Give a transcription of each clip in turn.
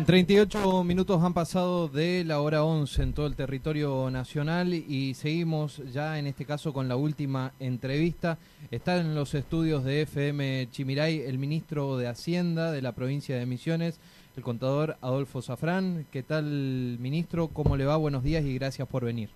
38 minutos han pasado de la hora 11 en todo el territorio nacional y seguimos ya en este caso con la última entrevista. Está en los estudios de FM Chimiray el ministro de Hacienda de la provincia de Misiones, el contador Adolfo Zafrán. ¿Qué tal, ministro? ¿Cómo le va? Buenos días y gracias por venir.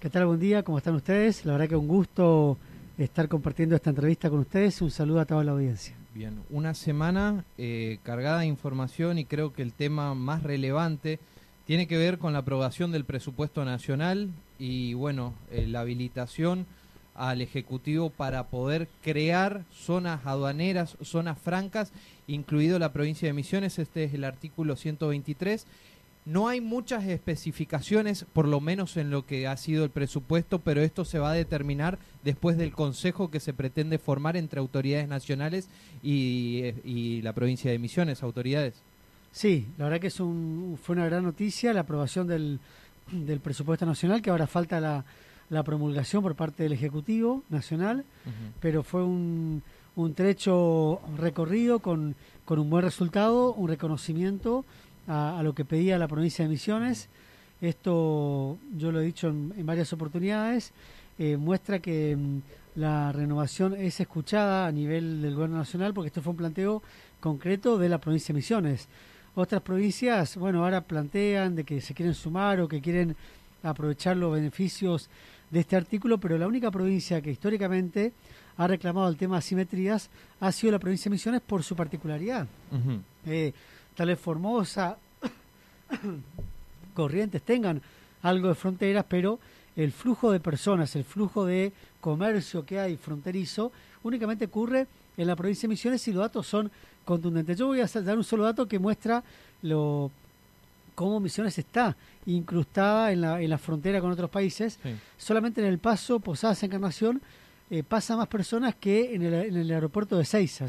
¿Qué tal? Buen día, ¿cómo están ustedes? La verdad que un gusto estar compartiendo esta entrevista con ustedes. Un saludo a toda la audiencia. Bien, una semana eh, cargada de información y creo que el tema más relevante tiene que ver con la aprobación del presupuesto nacional y bueno, eh, la habilitación al Ejecutivo para poder crear zonas aduaneras, zonas francas, incluido la provincia de Misiones, este es el artículo 123 no hay muchas especificaciones, por lo menos en lo que ha sido el presupuesto, pero esto se va a determinar después del consejo que se pretende formar entre autoridades nacionales y, la provincia de Misiones, autoridades. Sí, la verdad que es un, fue una gran noticia la aprobación del, del presupuesto nacional, que ahora falta la, la, promulgación por parte del Ejecutivo Nacional, pero fue un, un trecho recorrido con, con un buen resultado, un reconocimiento a, lo que pedía la provincia de Misiones. Esto, yo lo he dicho en, varias oportunidades, eh, muestra que mm, la renovación es escuchada a nivel del gobierno nacional, porque esto fue un planteo concreto de la provincia de Misiones. Otras provincias, bueno, ahora plantean de que se quieren sumar o que quieren aprovechar los beneficios de este artículo, pero la única provincia que históricamente ha reclamado el tema de asimetrías ha sido la provincia de Misiones por su particularidad tal vez Formosa, Corrientes tengan algo de fronteras, pero el flujo de personas, el flujo de comercio que hay fronterizo, únicamente ocurre en la provincia de Misiones y los datos son contundentes. Yo voy a dar un solo dato que muestra lo cómo Misiones está incrustada en la, en la frontera con otros países. Solamente en el paso Posadas Encarnación eh, pasa más personas que en el, en el aeropuerto de Seiza.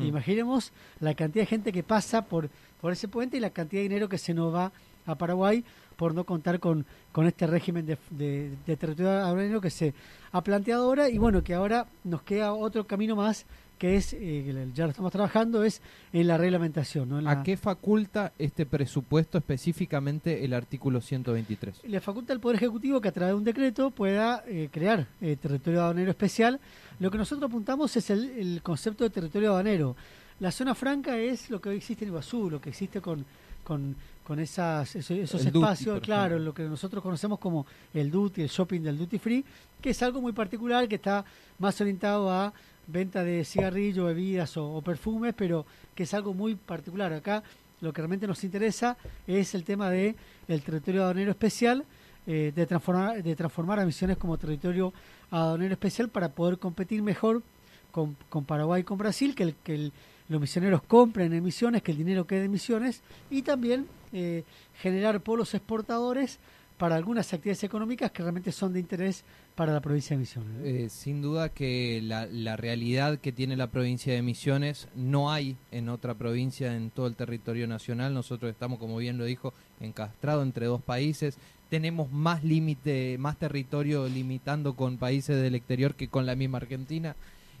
Imaginemos la cantidad de gente que pasa por, por ese puente y la cantidad de dinero que se nos va a Paraguay por no contar con, con este régimen de, de, de territorio que se ha planteado ahora y bueno, que ahora nos queda otro camino más que es, eh, ya lo estamos trabajando, es en la reglamentación. ¿A qué faculta este presupuesto específicamente el artículo 123? Le faculta al Poder Ejecutivo que a través de un decreto pueda eh, crear eh, territorio aduanero especial. Lo que nosotros apuntamos es el, concepto de territorio aduanero. La zona franca es lo que hoy existe en Iguazú, lo que existe con, con, con esas, esos, espacios, claro, lo que nosotros conocemos como el duty, el shopping del duty free, que es algo muy particular, que está más orientado a venta de cigarrillos, bebidas o, perfumes, pero que es algo muy particular. Acá lo que realmente nos interesa es el tema de el territorio aduanero especial, eh, de, transformar, de transformar a Misiones como territorio aduanero especial para poder competir mejor con, con Paraguay y con Brasil, que, el, que los misioneros compren emisiones, que el dinero quede en misiones, y también eh, generar polos exportadores para algunas actividades económicas que realmente son de interés para la provincia de Misiones. Eh, sin duda que la, la, realidad que tiene la provincia de Misiones no hay en otra provincia en todo el territorio nacional. Nosotros estamos, como bien lo dijo, encastrados entre dos países. Tenemos más límite, más territorio limitando con países del exterior que con la misma Argentina.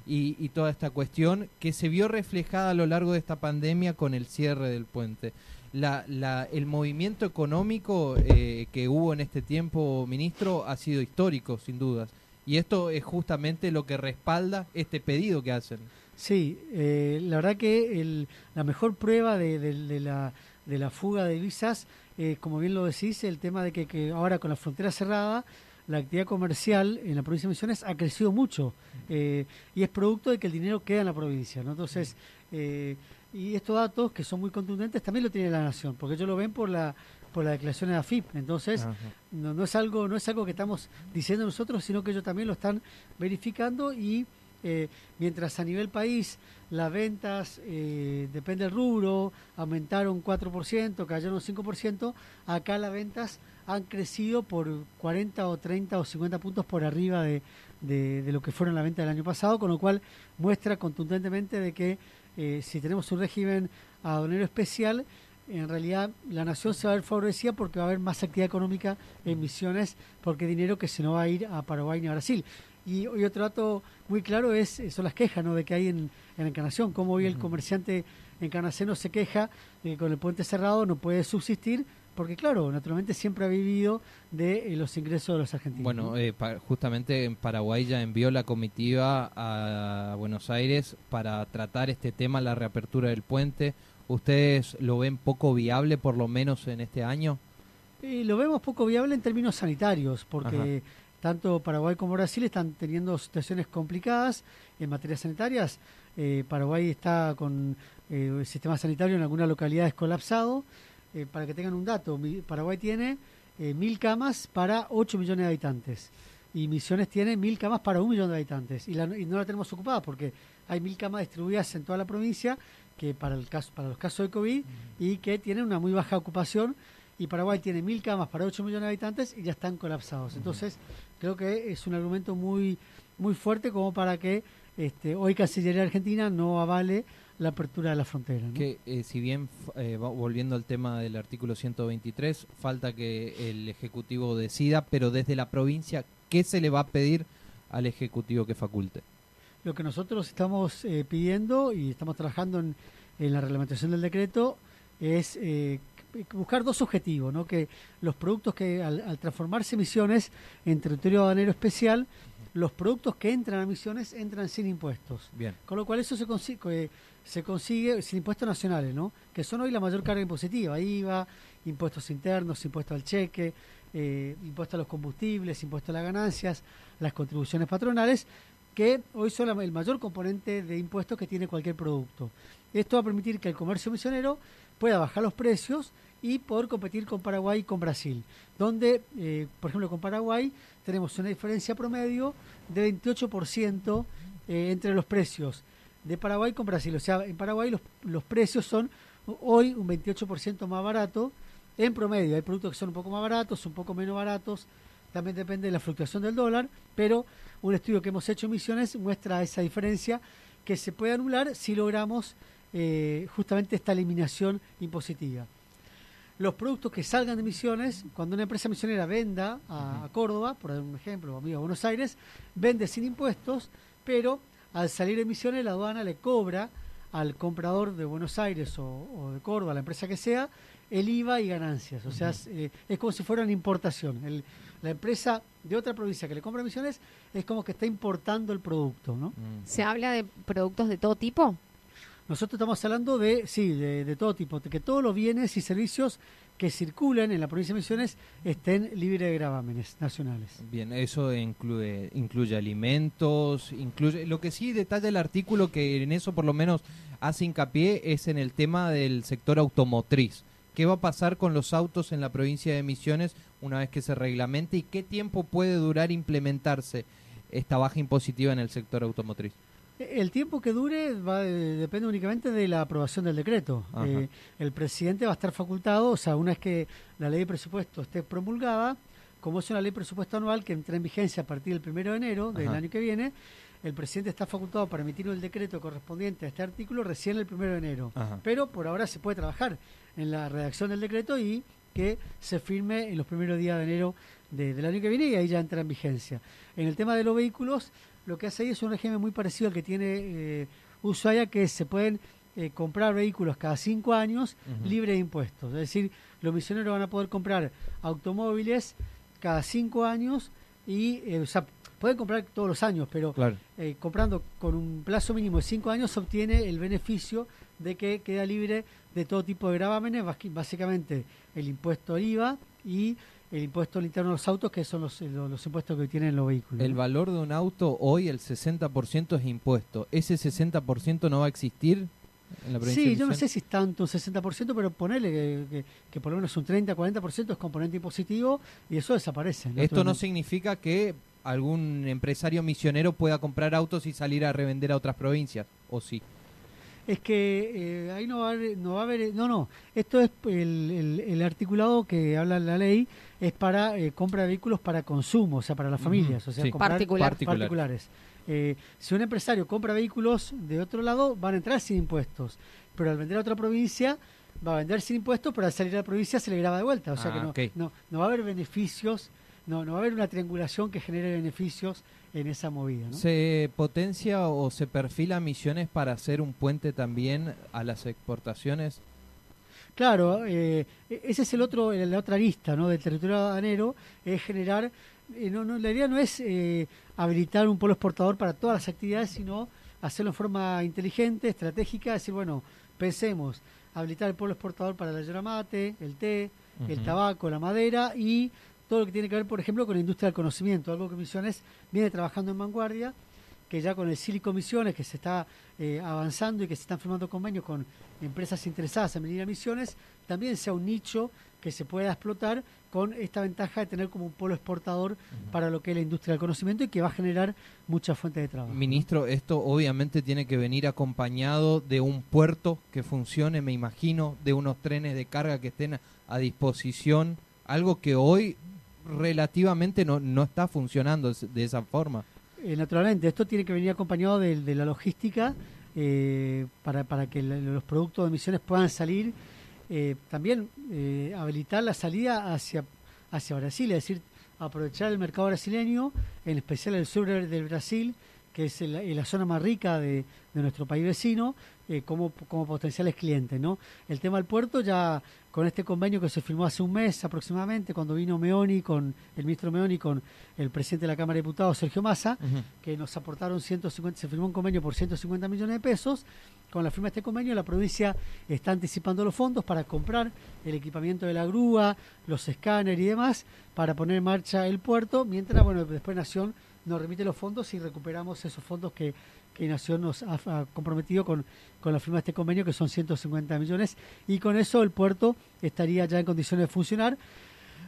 Y, y toda esta cuestión que se vio reflejada a lo largo de esta pandemia con el cierre del puente la, la, el movimiento económico eh, que hubo en este tiempo, ministro, ha sido histórico, sin dudas. Y esto es justamente lo que respalda este pedido que hacen. Sí, eh, la verdad que el, la mejor prueba de, la, de la fuga de visas, eh, como bien lo decís, el tema de que, que, ahora con la frontera cerrada, la actividad comercial en la provincia de Misiones ha crecido mucho y es producto de que el dinero queda en la provincia. ¿no? Entonces, y estos datos, que son muy contundentes, también lo tiene la Nación, porque ellos lo ven por la por la declaración de AFIP. Entonces, no, no, es algo no es algo que estamos diciendo nosotros, sino que ellos también lo están verificando y eh, mientras a nivel país las ventas, eh, depende del rubro, aumentaron 4%, cayeron 5%, acá las ventas han crecido por 40 o 30 o 50 puntos por arriba de, de, lo que fueron la venta del año pasado, con lo cual muestra contundentemente de que eh, si tenemos un régimen aduanero especial, en realidad la nación se va a ver favorecida porque va a haber más actividad económica en misiones, porque dinero que se no va a ir a Paraguay ni a Brasil. Y, otro dato muy claro es son las quejas ¿no? de que hay en, en Encarnación, como hoy el comerciante encarnaceno se queja de que con el puente cerrado no puede subsistir porque claro, naturalmente siempre ha vivido de eh, los ingresos de los argentinos. Bueno, eh, justamente en Paraguay ya envió la comitiva a Buenos Aires para tratar este tema, la reapertura del puente. ¿Ustedes lo ven poco viable, por lo menos en este año? Eh, lo vemos poco viable en términos sanitarios, porque tanto Paraguay como Brasil están teniendo situaciones complicadas en materias sanitarias. Paraguay está con el sistema sanitario en algunas localidades colapsado eh, para que tengan un dato, Paraguay tiene eh, mil camas para 8 millones de habitantes y Misiones tiene mil camas para un millón de habitantes y, no la tenemos ocupada porque hay mil camas distribuidas en toda la provincia que para el caso para los casos de COVID y que tienen una muy baja ocupación y Paraguay tiene mil camas para 8 millones de habitantes y ya están colapsados. Entonces, creo que es un argumento muy muy fuerte como para que este, hoy Cancillería Argentina no avale la apertura de la frontera. Que eh, si bien, eh, volviendo al tema del artículo 123, falta que el Ejecutivo decida, pero desde la provincia, ¿qué se le va a pedir al Ejecutivo que faculte? Lo que nosotros estamos eh, pidiendo y estamos trabajando en, la reglamentación del decreto es buscar dos objetivos, ¿no? que los productos que al, al transformarse misiones en territorio aduanero especial, los productos que entran a misiones entran sin impuestos. Bien. Con lo cual eso se consigue, se consigue sin impuestos nacionales, ¿no? que son hoy la mayor carga impositiva, IVA, impuestos internos, impuestos al cheque, eh, impuestos a los combustibles, impuestos a las ganancias, las contribuciones patronales, que hoy son el mayor componente de impuestos que tiene cualquier producto. Esto va a permitir que el comercio misionero pueda bajar los precios y poder competir con Paraguay y con Brasil, donde, eh, por ejemplo, con Paraguay tenemos una diferencia promedio de 28% eh, entre los precios de Paraguay con Brasil. O sea, en Paraguay los, los precios son hoy un 28% más barato en promedio. Hay productos que son un poco más baratos, un poco menos baratos, también depende de la fluctuación del dólar, pero un estudio que hemos hecho en Misiones muestra esa diferencia que se puede anular si logramos eh, justamente esta eliminación impositiva los productos que salgan de Misiones, cuando una empresa misionera venda a, Córdoba, por un ejemplo, o a Buenos Aires, vende sin impuestos, pero al salir de Misiones la aduana le cobra al comprador de Buenos Aires o, de Córdoba, la empresa que sea, el IVA y ganancias. O sea, eh, es, como si fuera una importación. la empresa de otra provincia que le compra Misiones es como que está importando el producto. ¿no? ¿Se habla de productos de todo tipo? Nosotros estamos hablando de, sí, de, todo tipo, de que todos los bienes y servicios que circulan en la provincia de Misiones estén libres de gravámenes nacionales. Bien, eso incluye, incluye alimentos, incluye lo que sí detalla el artículo que en eso por lo menos hace hincapié es en el tema del sector automotriz. ¿Qué va a pasar con los autos en la provincia de Misiones una vez que se reglamente y qué tiempo puede durar implementarse esta baja impositiva en el sector automotriz? El tiempo que dure va, depende únicamente de la aprobación del decreto. Eh, el presidente va a estar facultado, o sea, una vez que la ley de presupuesto esté promulgada, como es una ley de presupuesto anual que entra en vigencia a partir del primero de enero del año que viene, el presidente está facultado para emitir el decreto correspondiente a este artículo recién el primero de enero. Pero por ahora se puede trabajar en la redacción del decreto y que se firme en los primeros días de enero del año que viene y ahí ya entra en vigencia. En el tema de los vehículos, lo que hace ahí es un régimen muy parecido al que tiene eh, Ushuaia, que se pueden eh, comprar vehículos cada cinco años libre de impuestos. Es decir, los misioneros van a poder comprar automóviles cada cinco años y, eh, o sea, pueden comprar todos los años, pero eh, comprando con un plazo mínimo de cinco años obtiene el beneficio de que queda libre de todo tipo de gravámenes, básicamente el impuesto IVA y el impuesto al interno de los autos, que son los, los, impuestos que tienen los vehículos. El valor de un auto hoy, el 60% es impuesto. ¿Ese 60% no va a existir en la provincia Sí, yo no sé si es tanto un 60%, pero ponele que, por lo menos un 30, 40% es componente impositivo y eso desaparece. Esto no significa que algún empresario misionero pueda comprar autos y salir a revender a otras provincias, ¿o sí? Es que eh, ahí no va, a haber, no va a haber, no, no, esto es el, el- el articulado que habla la ley, es para eh, compra de vehículos para consumo, o sea, para las familias, o sea, sí. comprar Particular. Particular. particulares. Eh, si un empresario compra vehículos de otro lado, van a entrar sin impuestos, pero al vender a otra provincia, va a vender sin impuestos, pero al salir a la provincia se le graba de vuelta, o sea Ah, que no, ok. no, no va a haber beneficios, no, no va a haber una triangulación que genere beneficios en esa movida. ¿no? ¿Se potencia o se perfila Misiones para hacer un puente también a las exportaciones? Claro, eh, ese es el otro, la otra lista ¿no? del territorio aduanero, es generar, eh, no, no, la idea no es eh, habilitar un polo exportador para todas las actividades, sino hacerlo en forma inteligente, estratégica, decir, bueno, pensemos, habilitar el polo exportador para la yerba mate, el té, el tabaco, la madera y todo lo que tiene que ver, por ejemplo, con la industria del conocimiento, algo que Misiones viene trabajando en vanguardia, que ya con el Silicon Misiones, que se está eh, avanzando y que se están firmando convenios con empresas interesadas en venir a Misiones, también sea un nicho que se pueda explotar con esta ventaja de tener como un polo exportador para lo que es la industria del conocimiento y que va a generar muchas fuentes de trabajo. Ministro, esto obviamente tiene que venir acompañado de un puerto que funcione, me imagino, de unos trenes de carga que estén a disposición, algo que hoy relativamente no, no está funcionando de esa forma. Eh, naturalmente, esto tiene que venir acompañado de, la logística eh, para, para que los productos de emisiones puedan salir. Eh, también habilitar la salida hacia, hacia Brasil, es decir, aprovechar el mercado brasileño, en especial el sur del Brasil, que es la zona más rica de, de nuestro país vecino, como, como potenciales clientes. ¿no? El tema del puerto ya con este convenio que se firmó hace un mes aproximadamente, cuando vino Meoni, con el ministro Meoni, con el presidente de la Cámara de Diputados, Sergio Massa, que nos aportaron 150, se firmó un convenio por 150 millones de pesos. Con la firma de este convenio, la provincia está anticipando los fondos para comprar el equipamiento de la grúa, los escáneres y demás, para poner en marcha el puerto, mientras, bueno, después Nación nos remite los fondos y recuperamos esos fondos que, que Nación nos ha, ha comprometido con, con la firma de este convenio, que son 150 millones, y con eso el puerto estaría ya en condiciones de funcionar.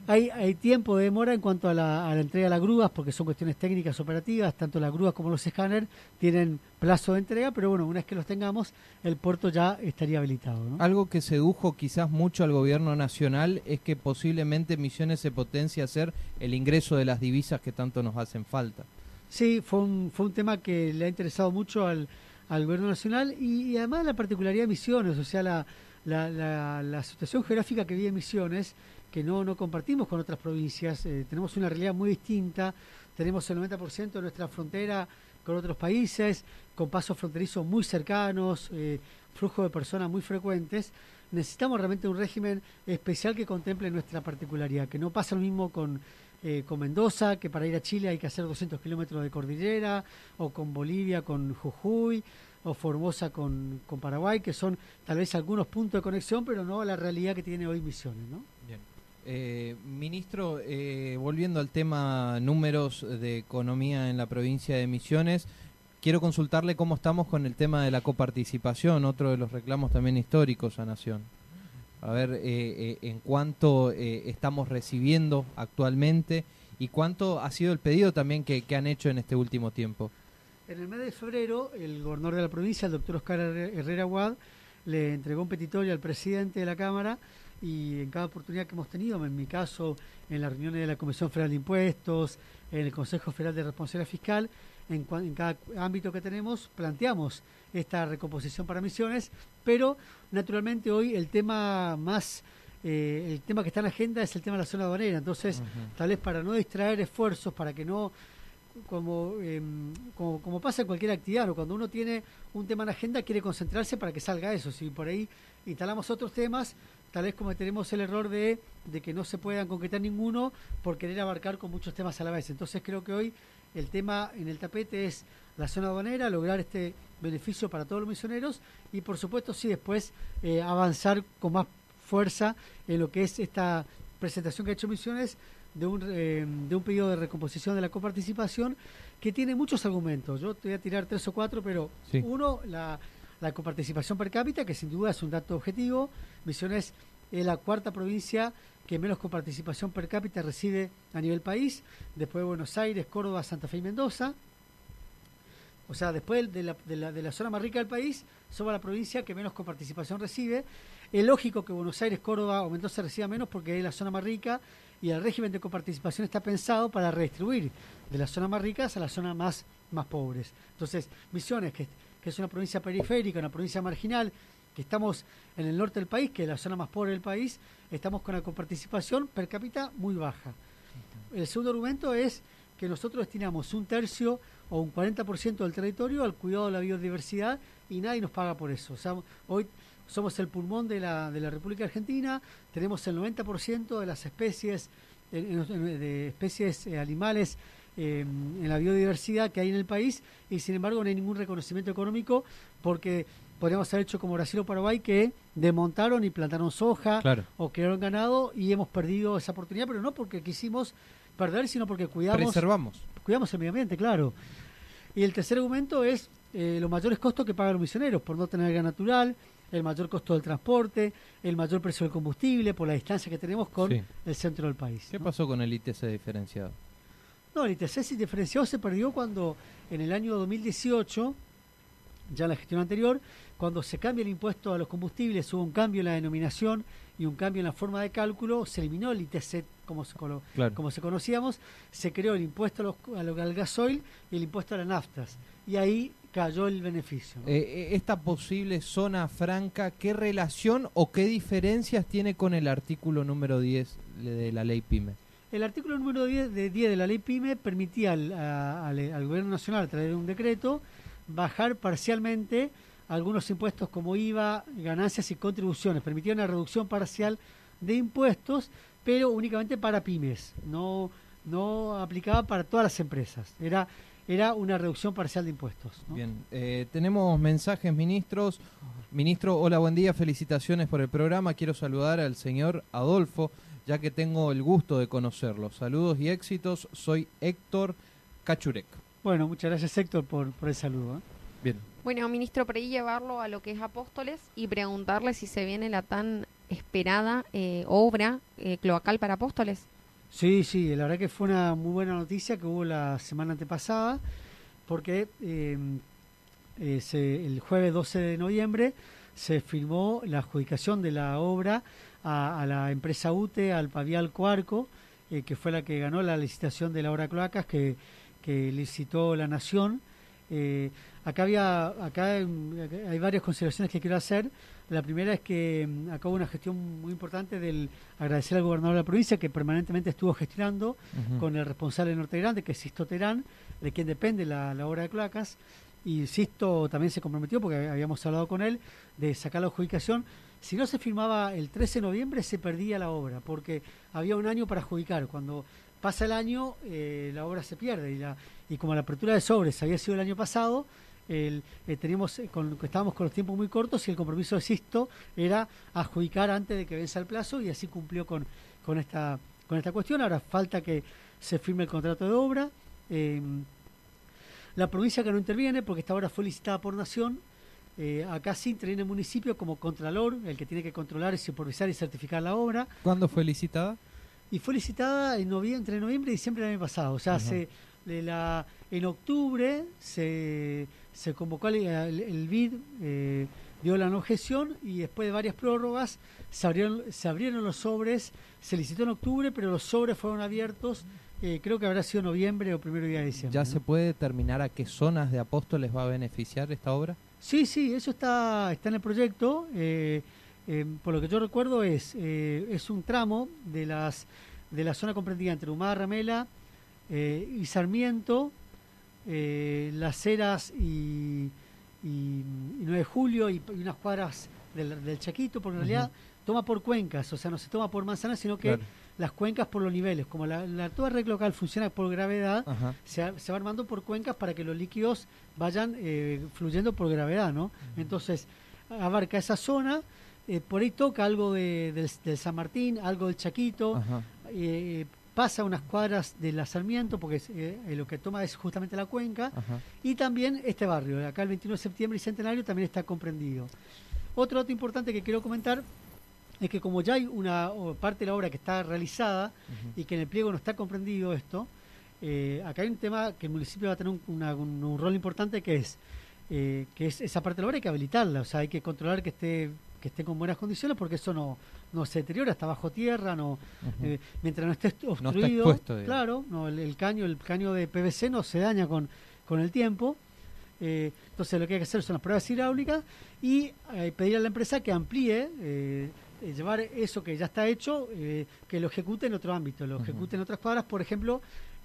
Hay, hay tiempo de demora en cuanto a la, a la entrega de las grúas, porque son cuestiones técnicas operativas, tanto las grúas como los escáneres tienen plazo de entrega, pero bueno, una vez que los tengamos, el puerto ya estaría habilitado. ¿no? Algo que sedujo quizás mucho al gobierno nacional es que posiblemente Misiones se potencie a hacer el ingreso de las divisas que tanto nos hacen falta. Sí, fue un, fue un tema que le ha interesado mucho al, al gobierno nacional y, y además la particularidad de Misiones, o sea, la, la, la, la situación geográfica que vive Misiones, que no, no compartimos con otras provincias, eh, tenemos una realidad muy distinta, tenemos el 90% de nuestra frontera con otros países, con pasos fronterizos muy cercanos, eh, flujo de personas muy frecuentes. Necesitamos realmente un régimen especial que contemple nuestra particularidad, que no pasa lo mismo con, eh, con Mendoza, que para ir a Chile hay que hacer 200 kilómetros de cordillera, o con Bolivia, con Jujuy, o Formosa con, con Paraguay, que son tal vez algunos puntos de conexión, pero no la realidad que tiene hoy Misiones, ¿no? Bien. Eh, ministro, eh, volviendo al tema números de economía en la provincia de Misiones, quiero consultarle cómo estamos con el tema de la coparticipación, otro de los reclamos también históricos a Nación. A ver, eh, eh, en cuánto eh, estamos recibiendo actualmente y cuánto ha sido el pedido también que, que han hecho en este último tiempo. En el mes de febrero, el gobernador de la provincia, el doctor Oscar Herre- Herrera Guad, le entregó un petitorio al presidente de la Cámara y en cada oportunidad que hemos tenido, en mi caso, en las reuniones de la Comisión Federal de Impuestos, en el Consejo Federal de Responsabilidad Fiscal, en, en cada ámbito que tenemos, planteamos esta recomposición para misiones, pero naturalmente hoy el tema más, eh, el tema que está en la agenda es el tema de la zona aduanera, entonces tal vez para no distraer esfuerzos, para que no como, eh, como, pasa en cualquier actividad, ¿no? cuando uno tiene un tema en la agenda quiere concentrarse para que salga eso. Si por ahí instalamos otros temas, tal vez cometeremos el error de, de que no se puedan concretar ninguno por querer abarcar con muchos temas a la vez. Entonces creo que hoy el tema en el tapete es la zona aduanera, lograr este beneficio para todos los misioneros y por supuesto sí después eh, avanzar con más fuerza en lo que es esta presentación que ha hecho Misiones de un, eh, de un pedido de recomposición de la coparticipación que tiene muchos argumentos. Yo te voy a tirar tres o cuatro, pero Sí. uno, la, la coparticipación per cápita, que sin duda es un dato objetivo. Misiones es la cuarta provincia que menos coparticipación per cápita recibe a nivel país, después de Buenos Aires, Córdoba, Santa Fe y Mendoza. O sea, después de la, de la, de la zona más rica del país, somos la provincia que menos coparticipación recibe. Es lógico que Buenos Aires, Córdoba o Mendoza reciba menos porque es la zona más rica y el régimen de coparticipación está pensado para redistribuir de las zonas más ricas a las zonas más, más pobres. Entonces, Misiones, que, que es una provincia periférica, una provincia marginal, que estamos en el norte del país, que es la zona más pobre del país, estamos con la coparticipación per cápita muy baja. El segundo argumento es que nosotros destinamos un tercio o un 40% del territorio al cuidado de la biodiversidad y nadie nos paga por eso. O sea, hoy somos el pulmón de la, de la República Argentina, tenemos el 90% de las especies, de especies eh, animales eh, en la biodiversidad que hay en el país y sin embargo no hay ningún reconocimiento económico porque podríamos haber hecho como Brasil o Paraguay que desmontaron y plantaron soja o crearon ganado y hemos perdido esa oportunidad, pero no porque quisimos perder, sino porque cuidamos, Preservamos. cuidamos el medio ambiente, claro. Y el tercer argumento es eh, los mayores costos que pagan los misioneros por no tener gas natural, el mayor costo del transporte, el mayor precio del combustible, por la distancia que tenemos con el centro del país. ¿Qué pasó con el ITC diferenciado? No, el ITC diferenciado se perdió cuando en el año 2018, ya en la gestión anterior, cuando se cambia el impuesto a los combustibles, hubo un cambio en la denominación y un cambio en la forma de cálculo, se eliminó el ITC como se, como se conocíamos, se creó el impuesto a los, al gasoil y el impuesto a las naftas. Y ahí cayó el beneficio. Eh, eh, esta posible zona franca, ¿qué relación o qué diferencias tiene con el artículo número 10 de la ley PYME? El artículo número 10 de, 10 de la ley PYME permitía al, al Gobierno Nacional, a través de un decreto, bajar parcialmente algunos impuestos como IVA, ganancias y contribuciones. Permitía una reducción parcial de impuestos, pero únicamente para pymes, no, no aplicaba para todas las empresas. Era, era una reducción parcial de impuestos. Bien, eh, tenemos mensajes, ministros. Ministro, hola, buen día, felicitaciones por el programa. Quiero saludar al señor Adolfo, ya que tengo el gusto de conocerlo. Saludos y éxitos. Soy Héctor Cachurek. Bueno, muchas gracias Héctor por, por el saludo. ¿eh? Bien. Bueno, ministro, por ahí llevarlo a lo que es Apóstoles y preguntarle si se viene la tan esperada eh, obra eh, cloacal para Apóstoles. Sí, sí, la verdad que fue una muy buena noticia que hubo la semana antepasada, porque em, eh, el jueves 12 de noviembre se firmó la adjudicación de la obra a, la empresa UTE, al Pavial Cuarco, que fue la que ganó la licitación de la obra cloacas que, que licitó la Nación. Acá había, acá hay varias consideraciones que quiero hacer. La primera es que mm, acá hubo una gestión muy importante del agradecer al gobernador de la provincia que permanentemente estuvo gestionando con el responsable de Norte Grande, que es Sisto Terán, de quien depende la, obra de cloacas. Y Sisto también se comprometió, porque habíamos hablado con él, de sacar la adjudicación. Si no se firmaba el 13 de noviembre, se perdía la obra, porque había un año para adjudicar. Cuando pasa el año, eh, la obra se pierde. Y, la, y como la apertura de sobres había sido el año pasado, el, eh, teníamos, eh, con, estábamos con los tiempos muy cortos y el compromiso de Sisto era adjudicar antes de que venza el plazo y así cumplió con, con, esta, con esta cuestión. Ahora falta que se firme el contrato de obra. Em, la provincia que no interviene, porque esta obra fue licitada por Nación, eh, acá sí interviene el municipio como contralor, el que tiene que controlar, supervisar y certificar la obra. ¿Cuándo fue licitada? Y fue licitada en noviembre, entre noviembre y diciembre del año pasado. O sea, se, de la, en octubre se se convocó el, el, BID, eh, dio la no gestión y después de varias prórrogas se abrieron, se abrieron los sobres, se licitó en octubre, pero los sobres fueron abiertos, eh, creo que habrá sido noviembre o primero día de diciembre. ¿Ya se puede determinar a qué zonas de Apóstoles va a beneficiar esta obra? Sí, sí, eso está, está en el proyecto. Eh, por lo que yo recuerdo es, es un tramo de, las, de la zona comprendida entre Humada Ramela y Sarmiento, eh, Las Heras y, y, 9 de Julio y, unas cuadras del, del, Chaquito, porque en realidad toma por cuencas, o sea, no se toma por manzanas, sino que las cuencas por los niveles. Como la, la toda red local funciona por gravedad, se, se, va armando por cuencas para que los líquidos vayan eh, fluyendo por gravedad, ¿no? Entonces, abarca esa zona. Eh, por ahí toca algo de, del, San Martín, algo del Chaquito, eh, pasa unas cuadras de la Sarmiento, porque eh, lo que toma es justamente la cuenca, y también este barrio, acá el 21 de septiembre y Centenario también está comprendido. Otro dato importante que quiero comentar es que como ya hay una parte de la obra que está realizada y que en el pliego no está comprendido esto, eh, acá hay un tema que el municipio va a tener un, una- un- un rol importante que es eh, que es esa parte de la obra hay que habilitarla, o sea, hay que controlar que esté que esté con buenas condiciones porque eso no no se deteriora, está bajo tierra, no eh, mientras no esté obstruido, expuesto, digamos. claro, no, el, el caño el caño de PVC no se daña con, con el tiempo. Eh, entonces lo que hay que hacer son las pruebas hidráulicas y eh, pedir a la empresa que amplíe, llevar eso que ya está hecho, que lo ejecute en otro ámbito, lo Ujú. ejecute en otras cuadras. Por ejemplo,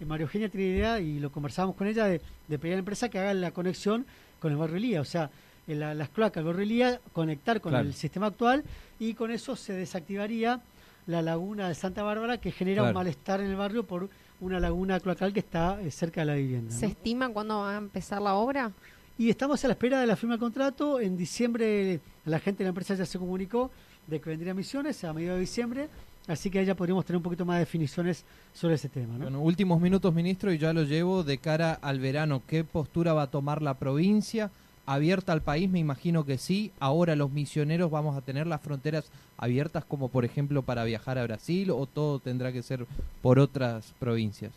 María Eugenia tiene idea, y lo conversamos con ella, de, de pedir a la empresa que haga la conexión con el barrio Elía, o sea, la- las cloacas Elía, conectar con Claro. el sistema actual y con eso se desactivaría la laguna de Santa Bárbara que genera un malestar en el barrio por una laguna cloacal que está eh, cerca de la vivienda. ¿Se ¿no? estima cuándo va a empezar la obra? Y estamos a la espera de la firma del contrato. En diciembre la gente de la empresa ya se comunicó de que vendría a misiones a mediados de diciembre, así que ahí ya podríamos tener un poquito más de definiciones sobre ese tema. ¿no? Bueno, últimos minutos, ministro, y ya lo llevo de cara al verano. ¿Qué postura va a tomar la provincia? ¿Abierta al país? Me imagino que sí. Ahora los misioneros vamos a tener las fronteras abiertas como por ejemplo para viajar a Brasil o todo tendrá que ser por otras provincias.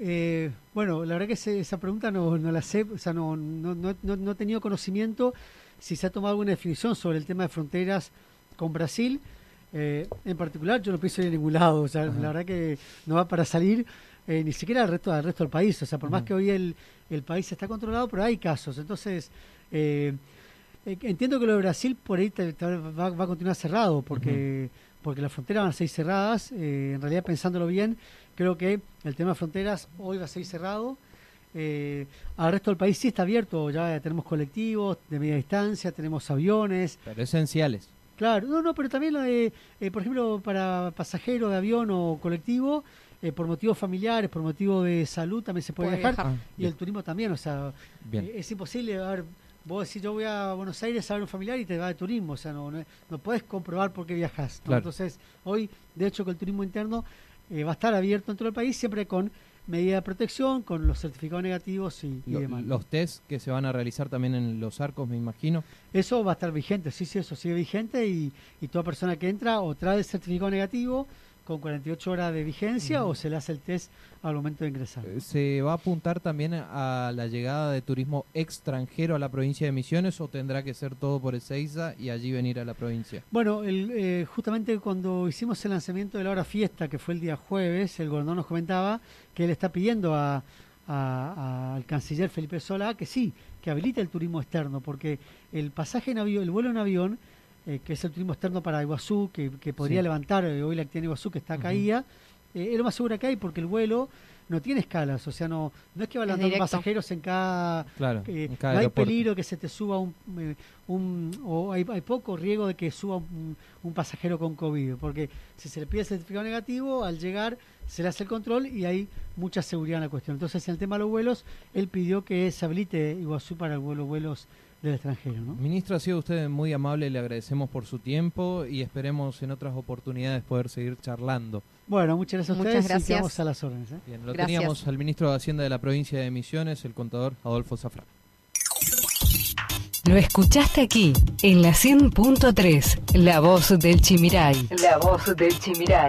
Eh, bueno, la verdad que esa pregunta no, no la sé, o sea, no, no, no, no- no he tenido conocimiento si se ha tomado alguna definición sobre el tema de fronteras con Brasil. Eh, en particular, yo no pienso ir a ningún lado, o sea, Ajá. la verdad que no va para salir eh, ni siquiera al resto, al resto del país, o sea, por más que hoy el, el país está controlado, pero hay casos, entonces... eh, eh, entiendo que lo de Brasil por ahí te- te va, va a continuar cerrado, porque, porque las fronteras van a seguir cerradas. eh, en realidad, pensándolo bien, creo que el tema de fronteras hoy va a seguir cerrado. Eh, al resto del país sí está abierto, ya tenemos colectivos de media distancia, tenemos aviones. Pero esenciales. Claro, no, no, pero también lo de, eh, por ejemplo, para pasajeros de avión o colectivo, eh, por motivos familiares, por motivos de salud también se puede Puede viajar. viajar. Ah, Y el turismo también, o sea, Bien. eh, es imposible, a ver, vos decís yo voy a Buenos Aires a ver un familiar y te va de turismo, o sea, no, no, no puedes comprobar por qué viajas. ¿no? Claro. Entonces, hoy, de hecho, que el turismo interno eh, va a estar abierto en todo el país, siempre con medida de protección, con los certificados negativos y, y Lo- demás. los test que se van a realizar también en los arcos, me imagino. Eso va a estar vigente, sí, sí, eso sigue vigente y, y toda persona que entra o trae el certificado negativo con 48 horas de vigencia o se le hace el test al momento de ingresar. Eh, ¿Se va a apuntar también a la llegada de turismo extranjero a la provincia de Misiones o tendrá que ser todo por Ezeiza y allí venir a la provincia? Bueno, el, eh, justamente cuando hicimos el lanzamiento de la hora fiesta, que fue el día jueves, el gobernador nos comentaba que él está pidiendo a, a- a- al canciller Felipe Solá que sí, que habilite el turismo externo, porque el pasaje en avión, el vuelo en avión, eh, que es el turismo externo para Iguazú, que, que podría Sí. levantar eh, hoy la actividad en Iguazú, que está caída, eh, es lo más seguro que hay, porque el vuelo no tiene escalas, o sea, no, no es que va Es levantando directo. pasajeros en cada Claro, eh, en cada no hay peligro que se te suba un, eh, un o hay, hay poco riesgo de que suba un, un pasajero con COVID, porque si se le pide el certificado negativo, al llegar se le hace el control y hay mucha seguridad en la cuestión. Entonces, en el tema de los vuelos, él pidió que se habilite Iguazú para el vuelo vuelos del extranjero, ¿no? Ministro, ha sido usted muy amable, le agradecemos por su tiempo y esperemos en otras oportunidades poder seguir charlando. Bueno, muchas gracias a Muchas ustedes y gracias. quedamos a las órdenes. ¿eh? Bien, lo Gracias. teníamos al ministro de Hacienda de la provincia de Misiones, el contador Adolfo Zafrán. Lo escuchaste aquí, en la 100.3, La Voz del Chimiray. La Voz del Chimiray.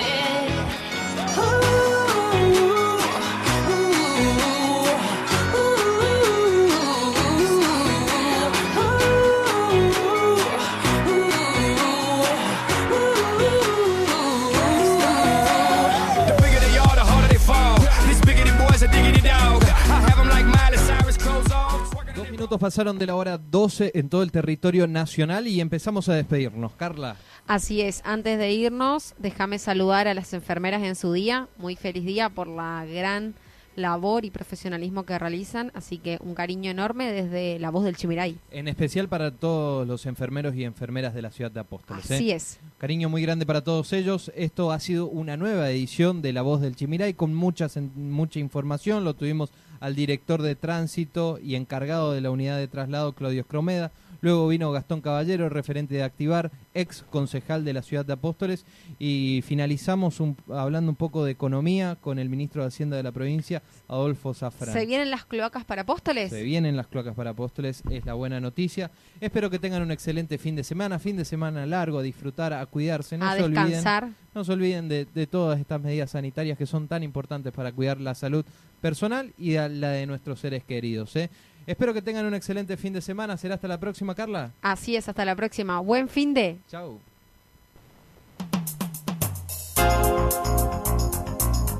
Minutos pasaron de la hora 12 en todo el territorio nacional y empezamos a despedirnos. Carla. Así es, antes de irnos, déjame saludar a las enfermeras en su día. Muy feliz día por la gran labor y profesionalismo que realizan, así que un cariño enorme desde la voz del Chimiray. En especial para todos los enfermeros y enfermeras de la ciudad de Apóstoles. ¿eh? Así es. Cariño muy grande para todos ellos. Esto ha sido una nueva edición de La Voz del Chimiray con muchas, mucha información. Lo tuvimos al director de tránsito y encargado de la unidad de traslado, Claudio Escromeda. Luego vino Gastón Caballero, referente de Activar, ex concejal de la ciudad de Apóstoles. Y finalizamos un- hablando un poco de economía con el ministro de Hacienda de la provincia, Adolfo Zafrán. ¿Se vienen las cloacas para apóstoles? Se vienen las cloacas para apóstoles, es la buena noticia. Espero que tengan un excelente fin de semana, fin de semana largo, a disfrutar, a cuidarse. No a se olviden, descansar. no se olviden de, de todas estas medidas sanitarias que son tan importantes para cuidar la salud personal y a la de nuestros seres queridos. ¿eh? Espero que tengan un excelente fin de semana. Será hasta la próxima, Carla. Así es, hasta la próxima. Buen fin de. Chau.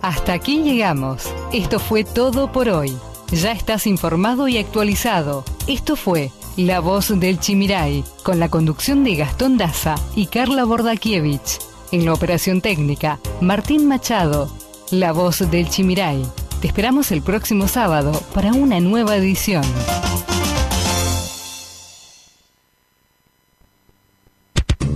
Hasta aquí llegamos. Esto fue todo por hoy. Ya estás informado y actualizado. Esto fue La Voz del Chimiray, con la conducción de Gastón Daza y Carla Bordakiewicz. En la operación técnica, Martín Machado. La Voz del Chimiray. Te esperamos el próximo sábado para una nueva edición.